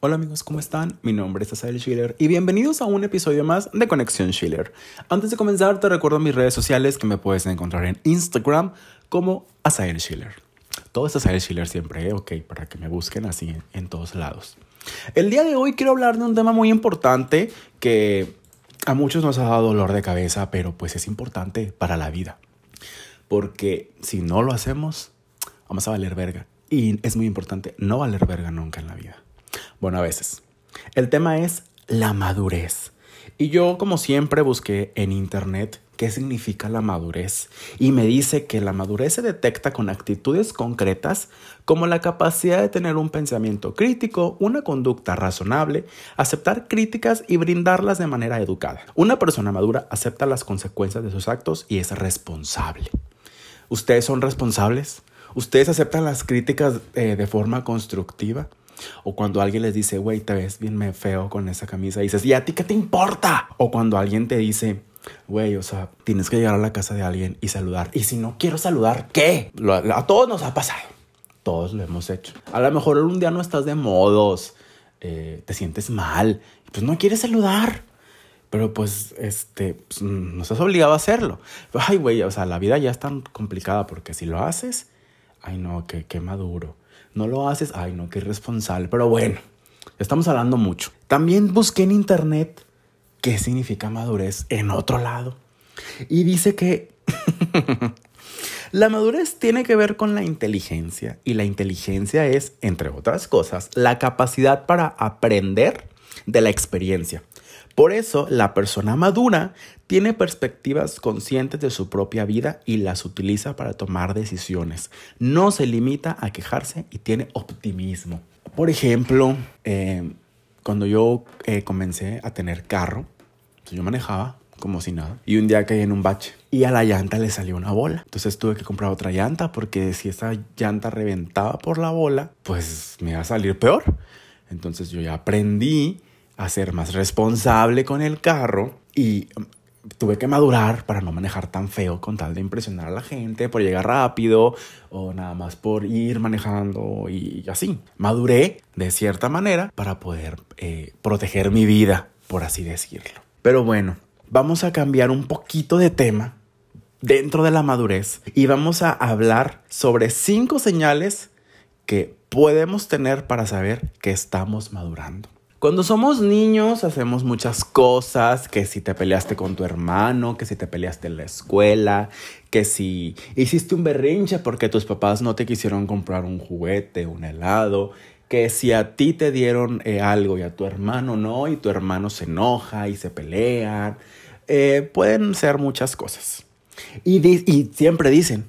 Hola amigos, ¿cómo están? Mi nombre es Asael Schiller y bienvenidos a un episodio más de Conexión Schiller. Antes de comenzar, te recuerdo mis redes sociales que me puedes encontrar en Instagram como Asael Schiller. Todo es Asael Schiller siempre, ¿eh? ok, para que me busquen así en todos lados. El día de hoy quiero hablar de un tema muy importante que a muchos nos ha dado dolor de cabeza, pero pues es importante para la vida. Porque si no lo hacemos, vamos a valer verga. Y es muy importante no valer verga nunca en la vida. Bueno, a veces. El tema es la madurez. Y yo, como siempre, busqué en internet qué significa la madurez. Y me dice que la madurez se detecta con actitudes concretas como la capacidad de tener un pensamiento crítico, una conducta razonable, aceptar críticas y brindarlas de manera educada. Una persona madura acepta las consecuencias de sus actos y es responsable. ¿Ustedes son responsables? ¿Ustedes aceptan las críticas eh, de forma constructiva? O cuando alguien les dice, güey, te ves bien feo con esa camisa, y dices, ¿y a ti qué te importa? O cuando alguien te dice, güey, o sea, tienes que llegar a la casa de alguien y saludar. Y si no quiero saludar, ¿qué? a todos nos ha pasado. Todos lo hemos hecho. A lo mejor un día no estás de modos, eh, te sientes mal, pues no quieres saludar. Pero pues, este, pues, no estás obligado a hacerlo. Ay, güey, o sea, la vida ya es tan complicada porque si lo haces, ay, no, qué, qué maduro. No lo haces, ay, no, qué irresponsable. Pero bueno, estamos hablando mucho. También busqué en internet qué significa madurez en otro lado. Y dice que la madurez tiene que ver con la inteligencia. Y la inteligencia es, entre otras cosas, la capacidad para aprender de la experiencia. Por eso, la persona madura tiene perspectivas conscientes de su propia vida y las utiliza para tomar decisiones. No se limita a quejarse y tiene optimismo. Por ejemplo, eh, cuando yo eh, comencé a tener carro, pues yo manejaba como si nada. Y un día caí en un bache y a la llanta le salió una bola. Entonces tuve que comprar otra llanta porque si esa llanta reventaba por la bola, pues me iba a salir peor. Entonces yo ya aprendí a ser más responsable con el carro y um, tuve que madurar para no manejar tan feo con tal de impresionar a la gente, por llegar rápido o nada más por ir manejando y así. Maduré de cierta manera para poder eh, proteger mi vida, por así decirlo. Pero bueno, vamos a cambiar un poquito de tema dentro de la madurez y vamos a hablar sobre cinco señales que podemos tener para saber que estamos madurando. Cuando somos niños hacemos muchas cosas, que si te peleaste con tu hermano, que si te peleaste en la escuela, que si hiciste un berrinche porque tus papás no te quisieron comprar un juguete, un helado, que si a ti te dieron eh, algo y a tu hermano no, y tu hermano se enoja y se pelean, eh, pueden ser muchas cosas. Y, y siempre dicen,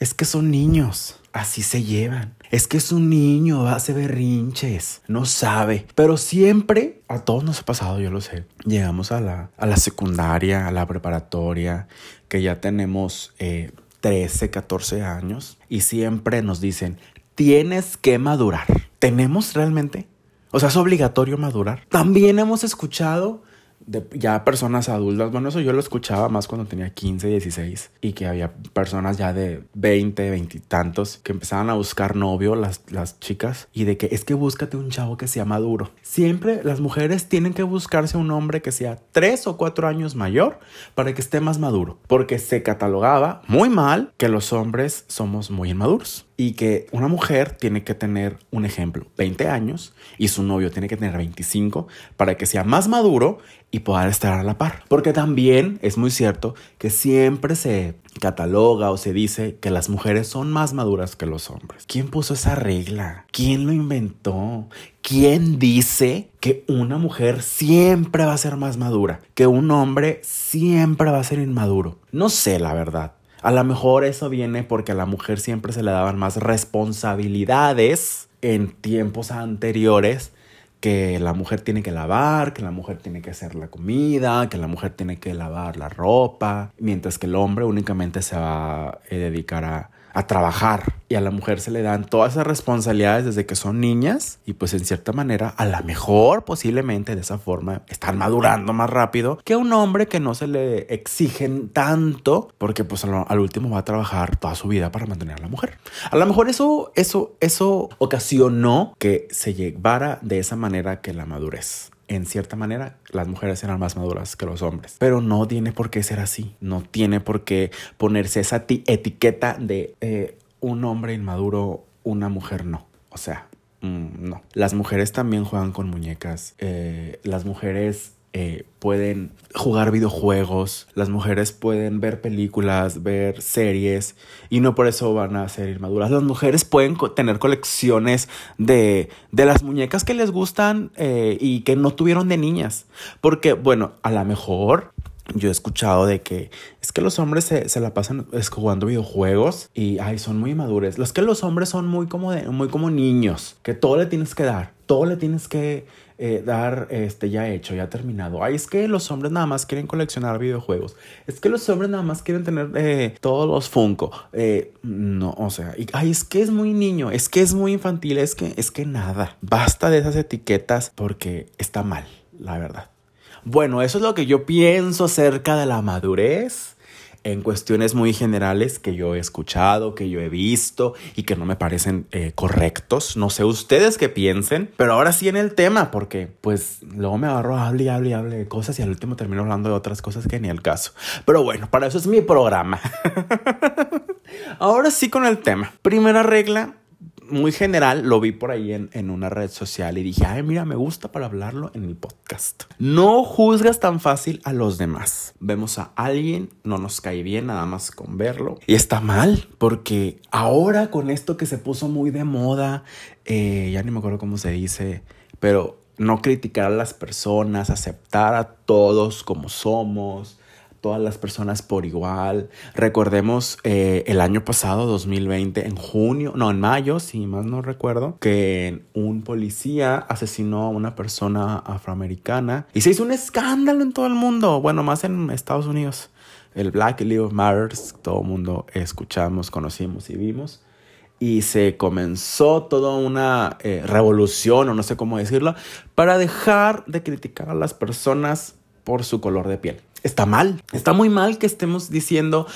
es que son niños, así se llevan. Es que es un niño, hace berrinches, no sabe. Pero siempre, a todos nos ha pasado, yo lo sé. Llegamos a la, a la secundaria, a la preparatoria, que ya tenemos 13, eh, 14 años, y siempre nos dicen, tienes que madurar. ¿Tenemos realmente? O sea, es obligatorio madurar. También hemos escuchado de ya personas adultas. Bueno, eso yo lo escuchaba más cuando tenía 15, 16 y que había personas ya de 20, 20 y tantos que empezaban a buscar novio, las, las chicas, y de que es que búscate un chavo que sea maduro. Siempre las mujeres tienen que buscarse un hombre que sea 3 o 4 años mayor para que esté más maduro, porque se catalogaba muy mal que los hombres somos muy inmaduros y que una mujer tiene que tener un ejemplo, 20 años, y su novio tiene que tener 25 para que sea más maduro y pueda estar a la par. Porque también es muy cierto que siempre se cataloga o se dice que las mujeres son más maduras que los hombres. ¿Quién puso esa regla? ¿Quién lo inventó? ¿Quién dice que una mujer siempre va a ser más madura? Que un hombre siempre va a ser inmaduro. No sé la verdad. A lo mejor eso viene porque a la mujer siempre se le daban más responsabilidades en tiempos anteriores que la mujer tiene que lavar, que la mujer tiene que hacer la comida, que la mujer tiene que lavar la ropa, mientras que el hombre únicamente se va a dedicar a, a trabajar y a la mujer se le dan todas esas responsabilidades desde que son niñas y pues en cierta manera a la mejor posiblemente de esa forma están madurando más rápido que un hombre que no se le exigen tanto porque pues al, último va a trabajar toda su vida para mantener a la mujer. A lo mejor eso, eso, eso ocasionó que se llevara de esa manera que la madurez en cierta manera, las mujeres eran más maduras que los hombres. Pero no tiene por qué ser así. No tiene por qué ponerse esa etiqueta de eh, un hombre inmaduro, una mujer no. O sea, mm, no. Las mujeres también juegan con muñecas. Eh, las mujeres eh, pueden jugar videojuegos, las mujeres pueden ver películas, ver series y no por eso van a ser inmaduras. Las mujeres pueden tener colecciones de, de, las muñecas que les gustan eh, y que no tuvieron de niñas. Porque, bueno, a lo mejor yo he escuchado de que es que los hombres se, se la pasan jugando videojuegos y ay, son muy madures. Los que los hombres son muy como, de, muy como niños, que todo le tienes que dar, todo le tienes que eh, dar este ya hecho, ya terminado. Ay, es que los hombres nada más quieren coleccionar videojuegos. Es que los hombres nada más quieren tener eh, todos los Funko. Eh, no, o sea, ay, es que es muy niño, es que es muy infantil, es que, es que nada. Basta de esas etiquetas porque está mal, la verdad. Bueno, eso es lo que yo pienso acerca de la madurez en cuestiones muy generales que yo he escuchado, que yo he visto y que no me parecen eh, correctos. No sé ustedes qué piensen, pero ahora sí en el tema, porque pues luego me agarro hable y hable y hable de cosas y al último termino hablando de otras cosas que ni el caso. Pero bueno, para eso es mi programa. ahora sí con el tema. Primera regla, muy general, lo vi por ahí en, en, una red social y dije, ay, mira, me gusta para hablarlo en mi podcast. No juzgas tan fácil a los demás. Vemos a alguien, no nos cae bien nada más con verlo. Y está mal, porque ahora con esto que se puso muy de moda, eh, ya ni me acuerdo cómo se dice, pero no criticar a las personas, aceptar a todos como somos todas las personas por igual. Recordemos eh, el año pasado, 2020, en junio, no, en mayo, si más no recuerdo, que un policía asesinó a una persona afroamericana y se hizo un escándalo en todo el mundo, bueno, más en Estados Unidos. El Black Lives Matter, todo el mundo escuchamos, conocimos y vimos y se comenzó toda una eh, revolución, o no sé cómo decirlo, para dejar de criticar a las personas por su color de piel está mal. Está muy mal que estemos diciendo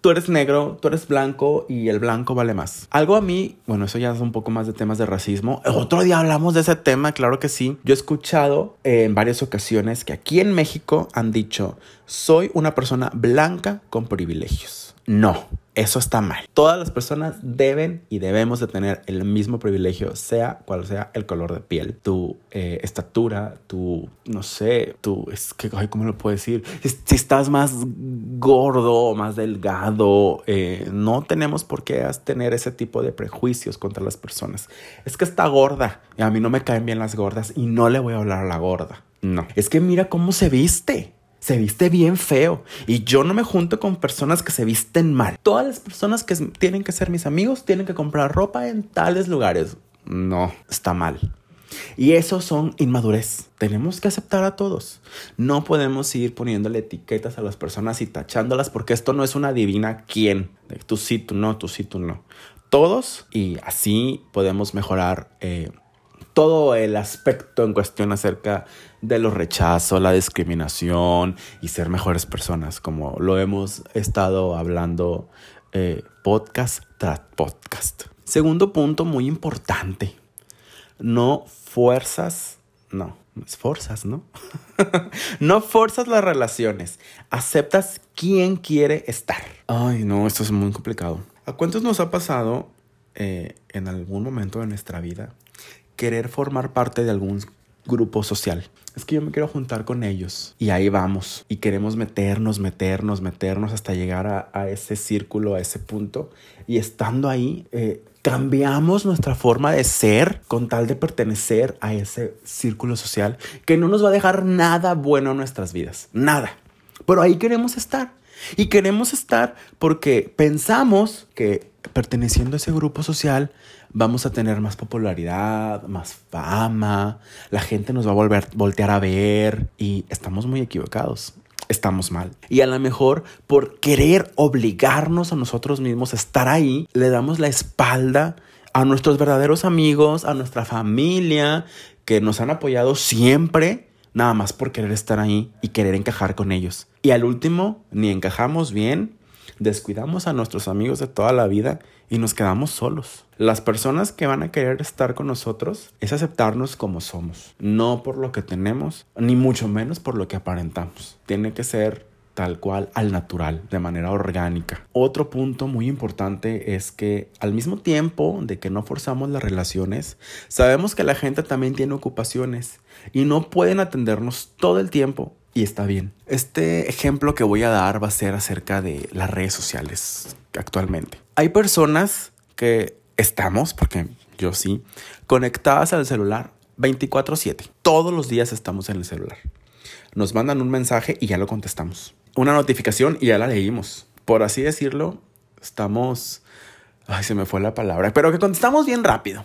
tú eres negro, tú eres blanco y el blanco vale más. Algo a mí, bueno, eso ya es un poco más de temas de racismo. Otro día hablamos de ese tema, claro que sí. Yo he escuchado en varias ocasiones que aquí en México han dicho, soy una persona blanca con privilegios. No, eso está mal. Todas las personas deben y debemos de tener el mismo privilegio, sea cual sea el color de piel, tu eh, estatura, tu, no sé, tu, es que, ay, ¿cómo lo puedo decir? Si, estás más gordo más delgado, eh, no tenemos por qué tener ese tipo de prejuicios contra las personas. Es que está gorda y a mí no me caen bien las gordas y no le voy a hablar a la gorda. No, es que mira cómo se viste se viste bien feo y yo no me junto con personas que se visten mal. Todas las personas que tienen que ser mis amigos tienen que comprar ropa en tales lugares. No, está mal. Y eso son inmadurez. Tenemos que aceptar a todos. No podemos ir poniéndole etiquetas a las personas y tachándolas porque esto no es una divina quién. Tú sí, tú no, tú sí, tú no. Todos y así podemos mejorar eh, todo el aspecto en cuestión acerca de los rechazos, la discriminación y ser mejores personas, como lo hemos estado hablando eh, podcast tras podcast. Segundo punto muy importante, no fuerzas, no, es fuerzas, ¿no? no forzas las relaciones, aceptas quién quiere estar. Ay, no, esto es muy complicado. ¿A cuántos nos ha pasado eh, en algún momento de nuestra vida querer formar parte de algún grupo social. Es que yo me quiero juntar con ellos y ahí vamos y queremos meternos, meternos, meternos hasta llegar a, ese círculo, a ese punto y estando ahí eh, cambiamos nuestra forma de ser con tal de pertenecer a ese círculo social que no nos va a dejar nada bueno en nuestras vidas, nada. Pero ahí queremos estar y queremos estar porque pensamos que perteneciendo a ese grupo social vamos a tener más popularidad, más fama, la gente nos va a volver voltear a ver y estamos muy equivocados. estamos mal. Y a lo mejor por querer obligarnos a nosotros mismos a estar ahí, le damos la espalda a nuestros verdaderos amigos, a nuestra familia, que nos han apoyado siempre, nada más por querer estar ahí y querer encajar con ellos. Y al último, ni encajamos bien, descuidamos a nuestros amigos de toda la vida y nos quedamos solos. Las personas que van a querer estar con nosotros es aceptarnos como somos, no por lo que tenemos, ni mucho menos por lo que aparentamos. Tiene que ser tal cual al natural, de manera orgánica. Otro punto muy importante es que al mismo tiempo de que no forzamos las relaciones, sabemos que la gente también tiene ocupaciones y no pueden atendernos todo el tiempo y está bien. Este ejemplo que voy a dar va a ser acerca de las redes sociales actualmente. Hay personas que estamos, porque yo sí, conectadas al celular 24/7. Todos los días estamos en el celular. Nos mandan un mensaje y ya lo contestamos una notificación y ya la leímos. Por así decirlo, estamos... Ay, se me fue la palabra, pero que contestamos bien rápido.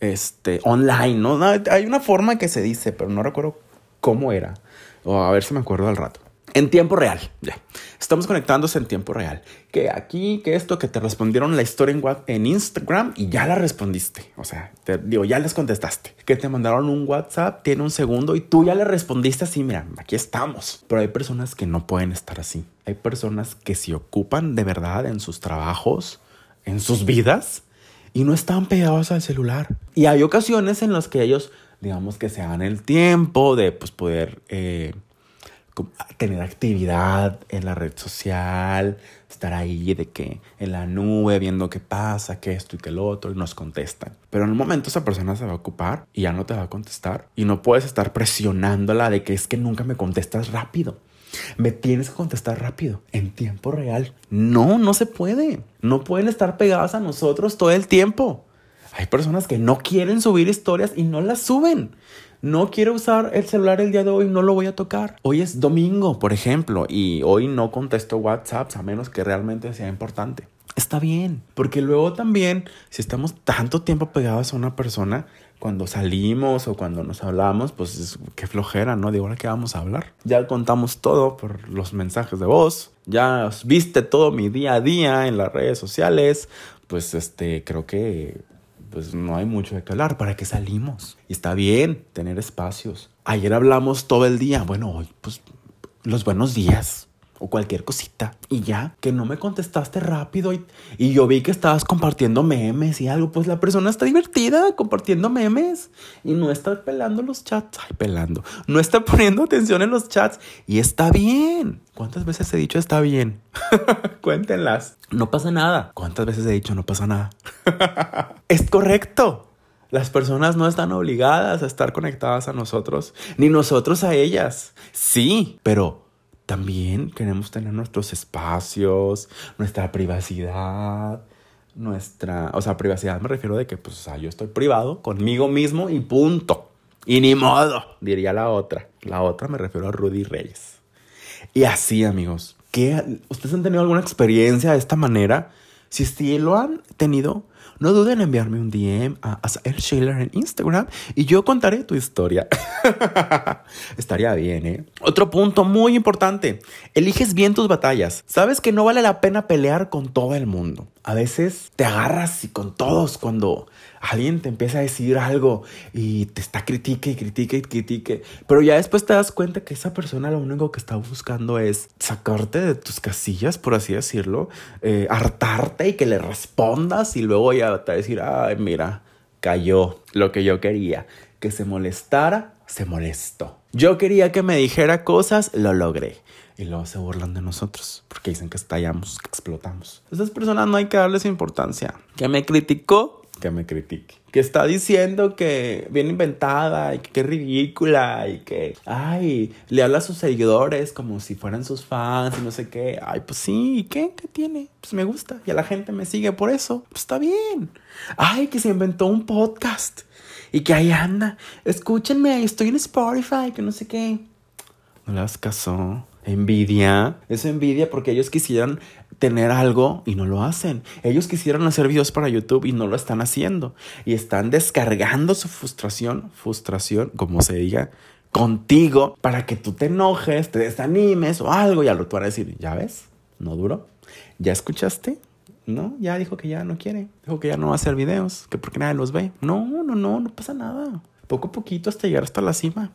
Este, online, ¿no? Hay una forma que se dice, pero no recuerdo cómo era. O a ver si me acuerdo al rato. En tiempo real, ya. Estamos conectándose en tiempo real. Que aquí, que esto, que te respondieron la historia en, en Instagram y ya la respondiste. O sea, te digo, ya les contestaste. Que te mandaron un WhatsApp, tiene un segundo y tú ya le respondiste así, mira, aquí estamos. Pero hay personas que no pueden estar así. Hay personas que se ocupan de verdad en sus trabajos, en sus vidas y no están pegados al celular. Y hay ocasiones en las que ellos, digamos que se dan el tiempo de pues, poder... Eh, tener actividad en la red social, estar ahí de que en la nube viendo qué pasa, qué esto y qué lo otro, y nos contestan. Pero en un momento esa persona se va a ocupar y ya no te va a contestar. Y no puedes estar presionándola de que es que nunca me contestas rápido. Me tienes que contestar rápido, en tiempo real. No, no se puede. No pueden estar pegadas a nosotros todo el tiempo. Hay personas que no quieren subir historias y no las suben no quiero usar el celular el día de hoy, no lo voy a tocar. Hoy es domingo, por ejemplo, y hoy no contesto WhatsApp a menos que realmente sea importante. Está bien, porque luego también, si estamos tanto tiempo pegados a una persona, cuando salimos o cuando nos hablamos, pues qué flojera, ¿no? De ahora que vamos a hablar. Ya contamos todo por los mensajes de voz, ya viste todo mi día a día en las redes sociales, pues este, creo que pues no hay mucho de qué hablar. ¿Para qué salimos? Y está bien tener espacios. Ayer hablamos todo el día. Bueno, hoy, pues los buenos días o cualquier cosita. Y ya, que no me contestaste rápido y, y, yo vi que estabas compartiendo memes y algo, pues la persona está divertida compartiendo memes y no está pelando los chats. Ay, pelando. No está poniendo atención en los chats y está bien. ¿Cuántas veces he dicho está bien? Cuéntenlas. No pasa nada. ¿Cuántas veces he dicho no pasa nada? es correcto. Las personas no están obligadas a estar conectadas a nosotros, ni nosotros a ellas. Sí, pero también queremos tener nuestros espacios, nuestra privacidad, nuestra, o sea, privacidad me refiero de que, pues, o sea, yo estoy privado conmigo mismo y punto. Y ni modo, diría la otra. La otra me refiero a Rudy Reyes. Y así, amigos, ¿qué, ¿ustedes han tenido alguna experiencia de esta manera? Si sí lo han tenido, no duden en enviarme un DM a El Schiller en Instagram y yo contaré tu historia. Estaría bien, ¿eh? Otro punto muy importante. Eliges bien tus batallas. Sabes que no vale la pena pelear con todo el mundo. A veces te agarras y con todos cuando alguien te empieza a decir algo y te está critique y critique y critique, pero ya después te das cuenta que esa persona lo único que está buscando es sacarte de tus casillas, por así decirlo, eh, hartarte y que le respondas y luego va a decir, ay, mira, cayó lo que yo quería, que se molestara, se molestó. Yo quería que me dijera cosas, lo logré. Y luego se burlan de nosotros porque dicen que estallamos, que explotamos. Esas personas no hay que darles importancia. Que me criticó, que me critique. Que está diciendo que viene inventada y que, es ridícula y que, ay, le habla a sus seguidores como si fueran sus fans y no sé qué. Ay, pues sí, ¿qué? ¿Qué tiene? Pues me gusta y a la gente me sigue por eso. Pues está bien. Ay, que se inventó un podcast y que ahí anda. Escúchenme, estoy en Spotify, que no sé qué. No le das caso. Envidia. Es envidia porque ellos quisieran tener algo y no lo hacen. Ellos quisieran hacer videos para YouTube y no lo están haciendo. Y están descargando su frustración, frustración, como se diga, contigo para que tú te enojes, te desanimes o algo y al rato van a decir, ya ves, no duro, ya escuchaste, no, ya dijo que ya no quiere, dijo que ya no va a hacer videos, que porque nadie los ve. No, no, no, no pasa nada. Poco a poquito hasta llegar hasta la cima.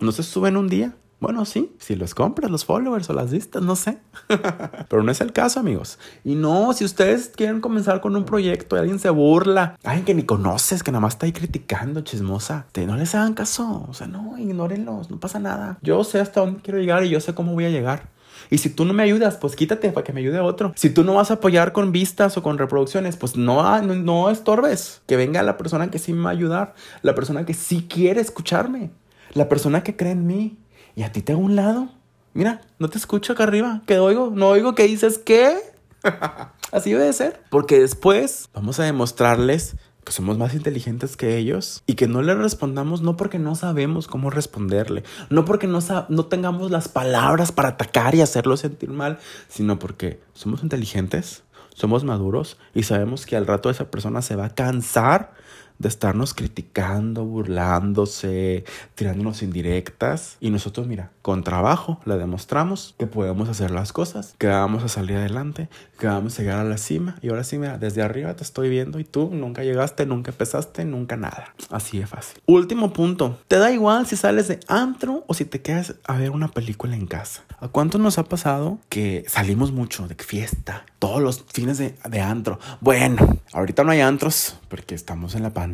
No se suben un día. Bueno, sí, si los compras, los followers o las vistas, no sé. Pero no es el caso, amigos. Y no, si ustedes quieren comenzar con un proyecto y alguien se burla, alguien que ni conoces, que nada más está ahí criticando, chismosa, te, no les hagan caso. O sea, no, ignórenlos, no pasa nada. Yo sé hasta dónde quiero llegar y yo sé cómo voy a llegar. Y si tú no me ayudas, pues quítate para que me ayude otro. Si tú no vas a apoyar con vistas o con reproducciones, pues no, no, no estorbes. Que venga la persona que sí me va a ayudar, la persona que sí quiere escucharme, la persona que cree en mí. Y a ti te hago un lado. Mira, no te escucho acá arriba. ¿Qué oigo? No oigo que dices qué. Así debe ser. Porque después vamos a demostrarles que somos más inteligentes que ellos y que no le respondamos no porque no sabemos cómo responderle, no porque no, no tengamos las palabras para atacar y hacerlo sentir mal, sino porque somos inteligentes, somos maduros y sabemos que al rato esa persona se va a cansar de estarnos criticando, burlándose, tirándonos indirectas. Y nosotros, mira, con trabajo le demostramos que podemos hacer las cosas, que vamos a salir adelante, que vamos a llegar a la cima. Y ahora sí, mira, desde arriba te estoy viendo y tú nunca llegaste, nunca empezaste, nunca nada. Así de fácil. Último punto. Te da igual si sales de antro o si te quedas a ver una película en casa. ¿A cuánto nos ha pasado que salimos mucho de fiesta? Todos los fines de, de antro. Bueno, ahorita no hay antros porque estamos en la pandemia.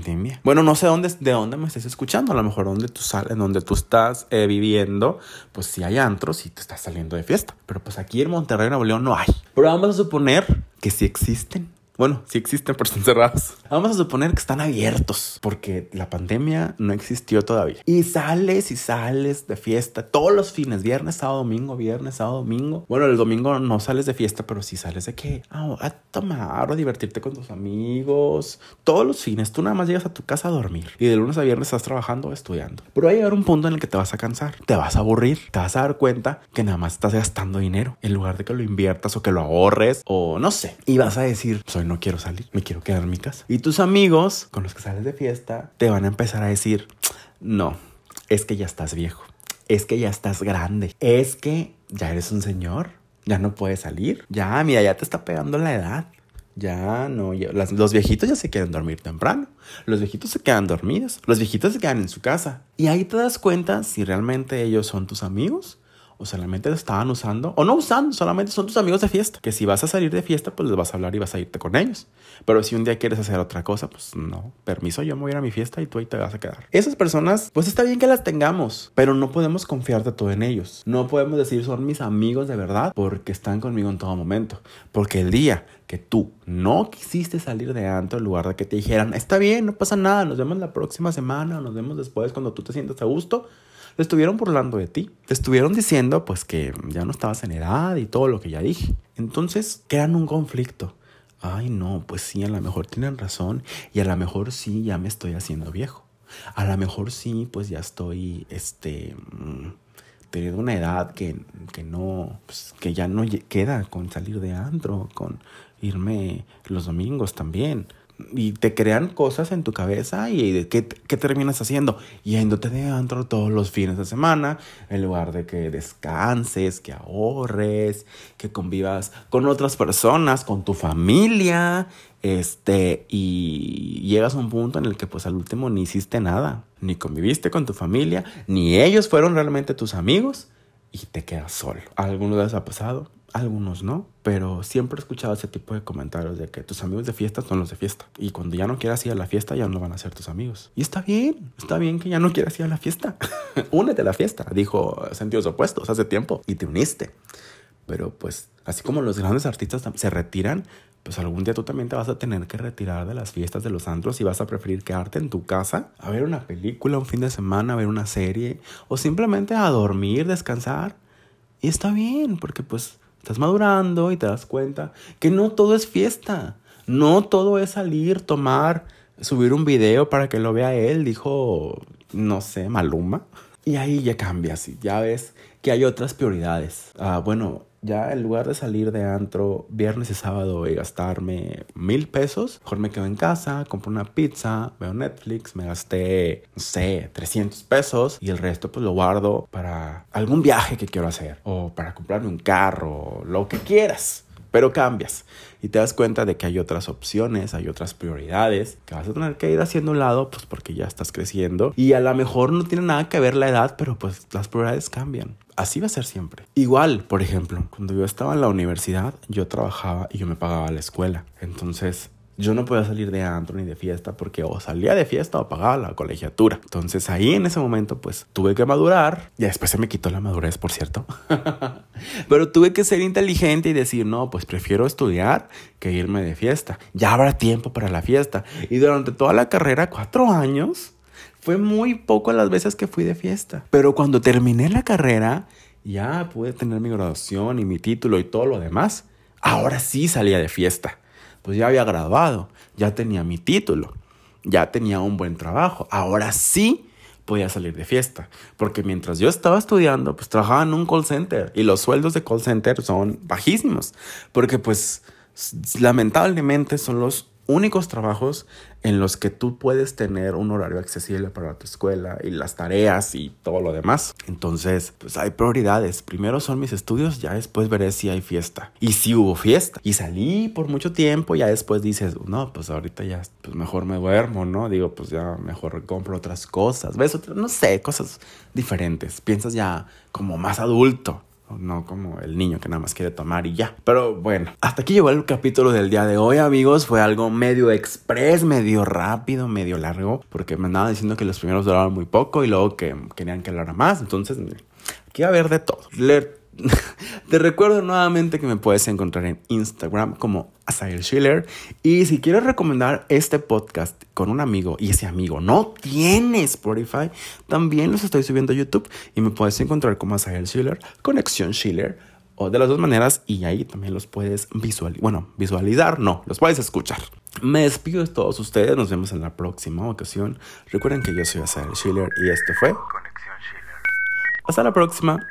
Bueno, no sé dónde, de dónde me estés escuchando. A lo mejor donde tú sales, donde tú estás eh, viviendo, pues sí hay antros y te estás saliendo de fiesta. Pero pues aquí en Monterrey, Nuevo León, no hay. Pero vamos a suponer que sí existen. Bueno, sí existen, pero están cerrados. Vamos a suponer que están abiertos porque la pandemia no existió todavía. Y sales y sales de fiesta todos los fines, viernes, sábado, domingo, viernes, sábado, domingo. Bueno, el domingo no sales de fiesta, pero sí sales de qué? Ah, a tomar o divertirte con tus amigos. Todos los fines, tú nada más llegas a tu casa a dormir. Y de lunes a viernes estás trabajando o estudiando. Pero va a llegar un punto en el que te vas a cansar, te vas a aburrir, te vas a dar cuenta que nada más estás gastando dinero en lugar de que lo inviertas o que lo ahorres o no sé. Y vas a decir, soy no quiero salir, me quiero quedar en mi casa. Y tus amigos con los que sales de fiesta te van a empezar a decir, no, es que ya estás viejo, es que ya estás grande, es que ya eres un señor, ya no puedes salir, ya, mira, ya te está pegando la edad. Ya no, los viejitos ya se quieren dormir temprano. Los viejitos se quedan dormidos. Los viejitos se quedan en su casa. Y ahí te das cuenta si realmente ellos son tus amigos o solamente te estaban usando, o no usando, solamente son tus amigos de fiesta. Que si vas a salir de fiesta, pues les vas a hablar y vas a irte con ellos. Pero si un día quieres hacer otra cosa, pues no, permiso, yo me voy a ir a mi fiesta y tú ahí te vas a quedar. Esas personas, pues está bien que las tengamos, pero no podemos confiar de todo en ellos. No podemos decir son mis amigos de verdad porque están conmigo en todo momento. Porque el día que tú no quisiste salir de antro en lugar de que te dijeran, está bien, no pasa nada, nos vemos la próxima semana, nos vemos después cuando tú te sientas a gusto, te estuvieron burlando de ti. Te estuvieron diciendo pues que ya no estabas en edad y todo lo que ya dije. Entonces crean un conflicto. Ay, no, pues sí, a lo mejor tienen razón y a lo mejor sí, ya me estoy haciendo viejo. A lo mejor sí, pues ya estoy, este, mm, teniendo una edad que, que no, pues, que ya no queda con salir de antro, con irme los domingos también y te crean cosas en tu cabeza y ¿qué, qué terminas haciendo? Yéndote de antro todos los fines de semana en lugar de que descanses, que ahorres, que convivas con otras personas, con tu familia, este, y llegas a un punto en el que pues al último ni hiciste nada, ni conviviste con tu familia, ni ellos fueron realmente tus amigos y te quedas solo. ¿A alguno les ha pasado? Algunos no, pero siempre he escuchado ese tipo de comentarios de que tus amigos de fiesta son los de fiesta. Y cuando ya no quieras ir a la fiesta, ya no van a ser tus amigos. Y está bien, está bien que ya no quieras ir a la fiesta. Únete a la fiesta, dijo sentidos opuestos hace tiempo y te uniste. Pero pues, así como los grandes artistas se retiran, pues algún día tú también te vas a tener que retirar de las fiestas de los antros y vas a preferir quedarte en tu casa a ver una película un fin de semana, a ver una serie o simplemente a dormir, descansar. Y está bien, porque pues Estás madurando y te das cuenta que no todo es fiesta. No todo es salir, tomar, subir un video para que lo vea él, dijo, no sé, Maluma. Y ahí ya cambias ya ves que hay otras prioridades. Ah, bueno, ya en lugar de salir de antro viernes y sábado y gastarme mil pesos, mejor me quedo en casa, compro una pizza, veo Netflix, me gasté, no sé, 300 pesos y el resto pues lo guardo para algún viaje que quiero hacer o para comprarme un carro, lo que quieras. Pero cambias y te das cuenta de que hay otras opciones, hay otras prioridades que vas a tener que ir haciendo un lado, pues porque ya estás creciendo. Y a lo mejor no tiene nada que ver la edad, pero pues las prioridades cambian. Así va a ser siempre. Igual, por ejemplo, cuando yo estaba en la universidad, yo trabajaba y yo me pagaba la escuela. Entonces, yo no podía salir de antro ni de fiesta porque o salía de fiesta o pagaba la colegiatura. Entonces ahí en ese momento pues tuve que madurar. Y después se me quitó la madurez, por cierto. Pero tuve que ser inteligente y decir, no, pues prefiero estudiar que irme de fiesta. Ya habrá tiempo para la fiesta. Y durante toda la carrera, cuatro años, fue muy poco las veces que fui de fiesta. Pero cuando terminé la carrera, ya pude tener mi graduación y mi título y todo lo demás. Ahora sí salía de fiesta pues ya había graduado, ya tenía mi título, ya tenía un buen trabajo. Ahora sí podía salir de fiesta, porque mientras yo estaba estudiando, pues trabajaba en un call center y los sueldos de call center son bajísimos, porque pues lamentablemente son los únicos trabajos en los que tú puedes tener un horario accesible para tu escuela y las tareas y todo lo demás. Entonces, pues hay prioridades. Primero son mis estudios, ya después veré si hay fiesta. Y si hubo fiesta. Y salí por mucho tiempo, ya después dices, no, pues ahorita ya, pues mejor me duermo, ¿no? Digo, pues ya mejor compro otras cosas. ¿Ves? No sé, cosas diferentes. Piensas ya como más adulto no como el niño que nada más quiere tomar y ya. Pero bueno, hasta aquí llegó el capítulo del día de hoy, amigos. Fue algo medio express, medio rápido, medio largo, porque me andaba diciendo que los primeros duraban muy poco y luego que querían que hablara más. Entonces, aquí va a haber de todo. Leer Te recuerdo nuevamente que me puedes encontrar en Instagram como Asael Schiller. Y si quieres recomendar este podcast con un amigo y ese amigo no tiene Spotify, también los estoy subiendo a YouTube y me puedes encontrar como Asael Schiller, Conexión Schiller o de las dos maneras y ahí también los puedes visualizar, bueno, visualizar, no, los puedes escuchar. Me despido de todos ustedes, nos vemos en la próxima ocasión. Recuerden que yo soy Asael Schiller y esto fue Conexión Schiller. Hasta la próxima.